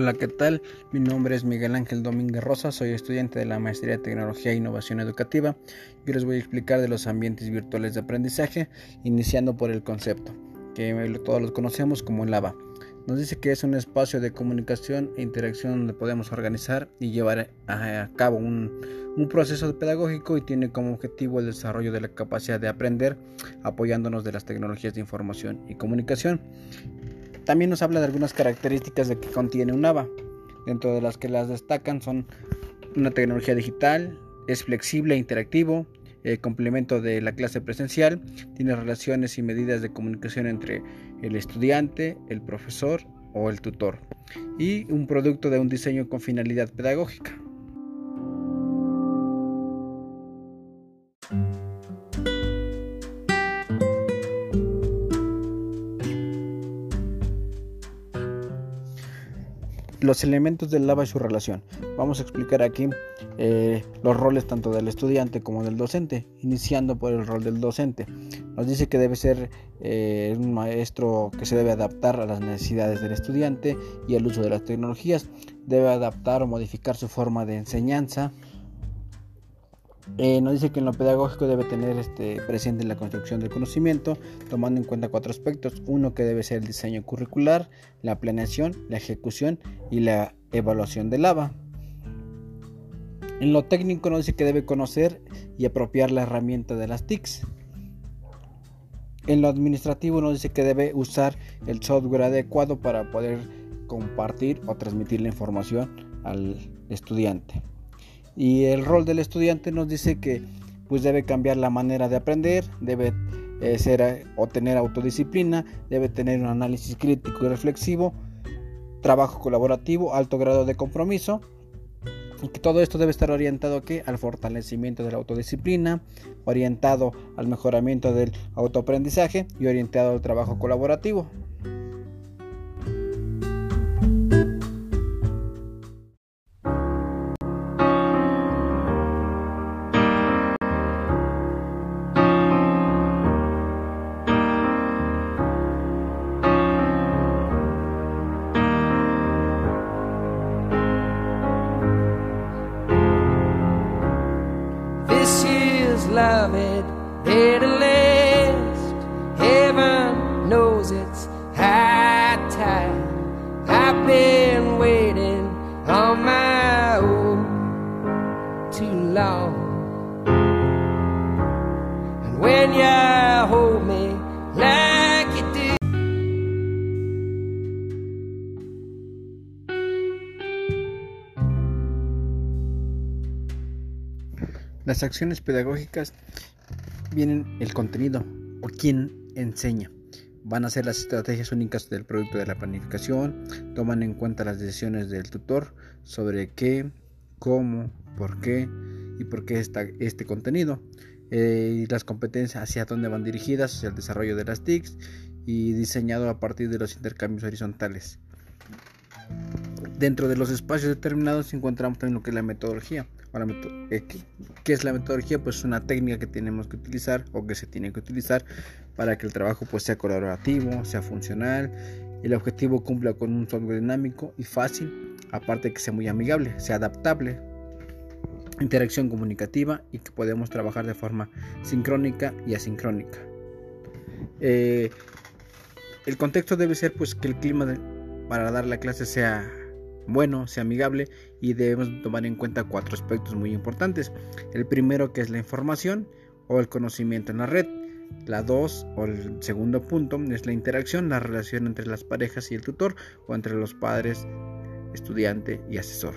Hola, ¿qué tal? Mi nombre es Miguel Ángel Domínguez Rosa, soy estudiante de la Maestría de Tecnología e Innovación Educativa. Yo les voy a explicar de los ambientes virtuales de aprendizaje, iniciando por el concepto, que todos los conocemos como el ABA. Nos dice que es un espacio de comunicación e interacción donde podemos organizar y llevar a cabo un, un proceso pedagógico y tiene como objetivo el desarrollo de la capacidad de aprender apoyándonos de las tecnologías de información y comunicación. También nos habla de algunas características de que contiene un ABA, dentro de las que las destacan son una tecnología digital, es flexible e interactivo, eh, complemento de la clase presencial, tiene relaciones y medidas de comunicación entre el estudiante, el profesor o el tutor, y un producto de un diseño con finalidad pedagógica. Los elementos del lava y su relación. Vamos a explicar aquí eh, los roles tanto del estudiante como del docente, iniciando por el rol del docente. Nos dice que debe ser eh, un maestro que se debe adaptar a las necesidades del estudiante y al uso de las tecnologías, debe adaptar o modificar su forma de enseñanza, eh, nos dice que en lo pedagógico debe tener este, presente la construcción del conocimiento, tomando en cuenta cuatro aspectos. Uno que debe ser el diseño curricular, la planeación, la ejecución y la evaluación del ABA. En lo técnico nos dice que debe conocer y apropiar la herramienta de las TICs. En lo administrativo nos dice que debe usar el software adecuado para poder compartir o transmitir la información al estudiante. Y el rol del estudiante nos dice que pues debe cambiar la manera de aprender, debe eh, ser eh, o tener autodisciplina, debe tener un análisis crítico y reflexivo, trabajo colaborativo, alto grado de compromiso y que todo esto debe estar orientado al fortalecimiento de la autodisciplina, orientado al mejoramiento del autoaprendizaje y orientado al trabajo colaborativo. Love it to last. Heaven knows it's high time. I've been waiting on Las acciones pedagógicas vienen el contenido o quien enseña. Van a ser las estrategias únicas del producto de la planificación, toman en cuenta las decisiones del tutor sobre qué, cómo, por qué y por qué está este contenido. Eh, las competencias hacia dónde van dirigidas, hacia el desarrollo de las TICs y diseñado a partir de los intercambios horizontales. Dentro de los espacios determinados encontramos también lo que es la metodología. Eh, ¿Qué es la metodología? Pues es una técnica que tenemos que utilizar o que se tiene que utilizar para que el trabajo pues, sea colaborativo, sea funcional el objetivo cumpla con un software dinámico y fácil, aparte de que sea muy amigable, sea adaptable, interacción comunicativa y que podemos trabajar de forma sincrónica y asincrónica. Eh, el contexto debe ser pues que el clima para dar la clase sea bueno, sea amigable y debemos tomar en cuenta cuatro aspectos muy importantes. El primero que es la información o el conocimiento en la red. La dos o el segundo punto es la interacción, la relación entre las parejas y el tutor o entre los padres, estudiante y asesor.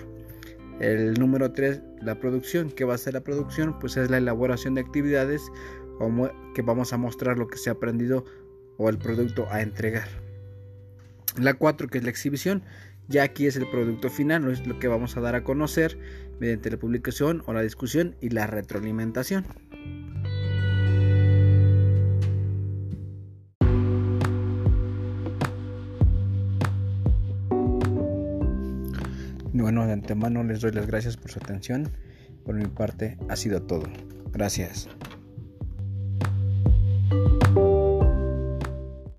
El número tres, la producción. ¿Qué va a ser la producción? Pues es la elaboración de actividades que vamos a mostrar lo que se ha aprendido o el producto a entregar. La cuatro, que es la exhibición, ya aquí es el producto final, es lo que vamos a dar a conocer mediante la publicación o la discusión y la retroalimentación. Bueno, de antemano les doy las gracias por su atención. Por mi parte ha sido todo. Gracias.